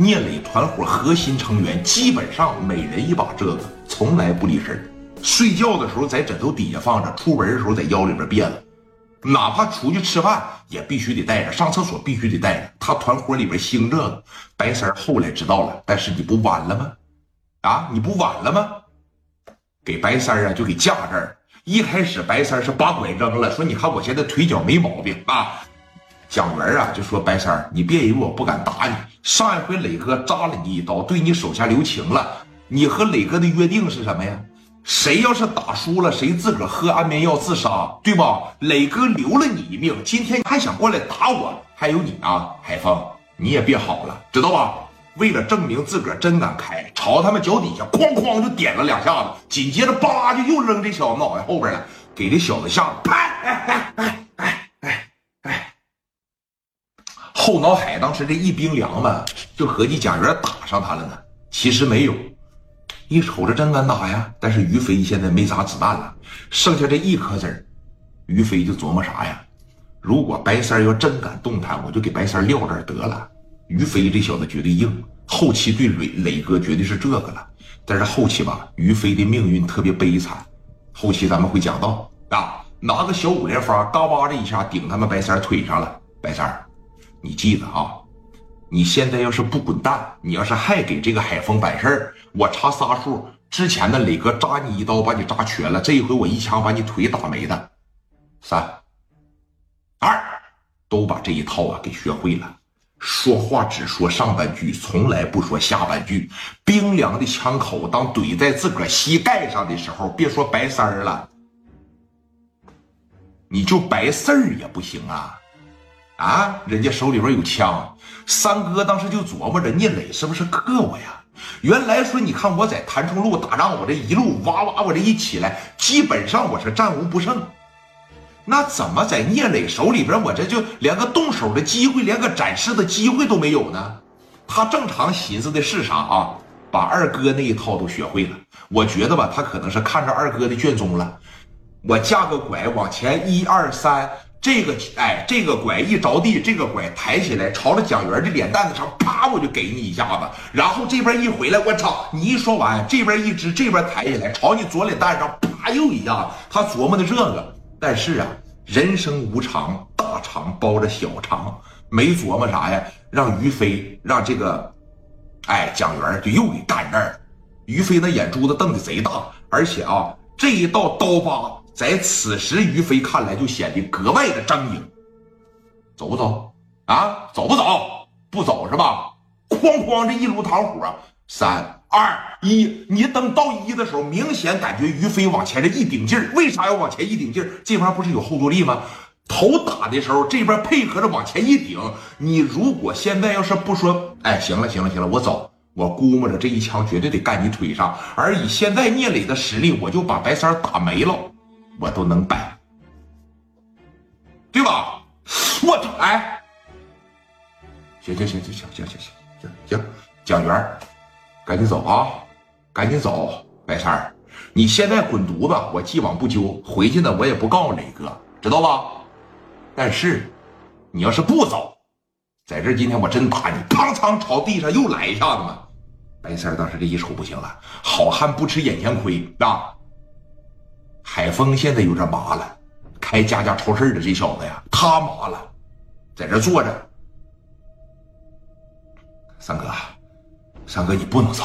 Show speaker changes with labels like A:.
A: 聂磊团伙核心成员基本上每人一把这个，从来不离身睡觉的时候在枕头底下放着，出门的时候在腰里边别了。哪怕出去吃饭也必须得带着，上厕所必须得带着。他团伙里边兴这个，白三后来知道了，但是你不晚了吗？啊，你不晚了吗？给白三啊就给架这儿。一开始白三是把拐扔了，说你看我现在腿脚没毛病啊。蒋元啊就说白三你别以为我不敢打你，上一回磊哥扎了你一刀，对你手下留情了。你和磊哥的约定是什么呀？谁要是打输了，谁自个儿喝安眠药自杀，对吧？磊哥留了你一命，今天还想过来打我？还有你啊，海峰，你也别好了，知道吧？为了证明自个儿真敢开，朝他们脚底下哐哐就点了两下子，紧接着叭就又扔这小子脑袋后边了，给这小子吓得啪！哎哎哎哎哎哎！后脑海当时这一冰凉嘛，就合计贾元打上他了呢，其实没有。一瞅着真敢打呀，但是于飞现在没啥子弹了，剩下这一颗子，于飞就琢磨啥呀？如果白三要真敢动弹，我就给白三撂这儿得了。于飞这小子绝对硬，后期对磊磊哥绝对是这个了。但是后期吧，于飞的命运特别悲惨，后期咱们会讲到啊，拿个小五连发，嘎巴的一下顶他们白三腿上了。白三你记得啊？你现在要是不滚蛋，你要是还给这个海峰办事儿，我查仨数。之前的磊哥扎你一刀，把你扎瘸了；这一回我一枪把你腿打没的。三二，都把这一套啊给学会了。说话只说上半句，从来不说下半句。冰凉的枪口当怼在自个儿膝盖上的时候，别说白三儿了，你就白四儿也不行啊。啊！人家手里边有枪，三哥当时就琢磨着聂磊是不是克我呀？原来说你看我在谭冲路打仗，我这一路哇哇，我这一起来，基本上我是战无不胜。那怎么在聂磊手里边，我这就连个动手的机会，连个展示的机会都没有呢？他正常寻思的是啥啊？把二哥那一套都学会了。我觉得吧，他可能是看着二哥的卷宗了。我架个拐往前，一二三。这个哎，这个拐一着地，这个拐抬起来，朝着蒋元的脸蛋子上，啪，我就给你一下子。然后这边一回来，我操！你一说完，这边一支，这边抬起来，朝你左脸蛋上，啪，又一下子。他琢磨的这个，但是啊，人生无常，大肠包着小肠，没琢磨啥呀？让于飞，让这个，哎，蒋元就又给干这儿。于飞那眼珠子瞪的贼大，而且啊，这一道刀疤。在此时，于飞看来就显得格外的狰狞。走不走啊？走不走？不走是吧？哐哐，这一炉膛火，三二一，你等到一的时候，明显感觉于飞往前这一顶劲儿。为啥要往前一顶劲儿？这玩意不是有后坐力吗？头打的时候，这边配合着往前一顶。你如果现在要是不说，哎，行了行了行了，我走，我估摸着这一枪绝对得干你腿上。而以现在聂磊的实力，我就把白三打没了。我都能摆，对吧？我操！哎，行行行行行行行行行，蒋元，赶紧走啊！赶紧走，白三儿，你现在滚犊子！我既往不咎，回去呢我也不告诉磊哥，知道吧？但是你要是不走，在这今天我真打你！砰嚓，朝地上又来一下子嘛！白三儿当时这一瞅不行了，好汉不吃眼前亏啊！海峰现在有点麻了，开家家超市的这小子呀，他麻了，在这坐着。三哥，三哥，你不能走。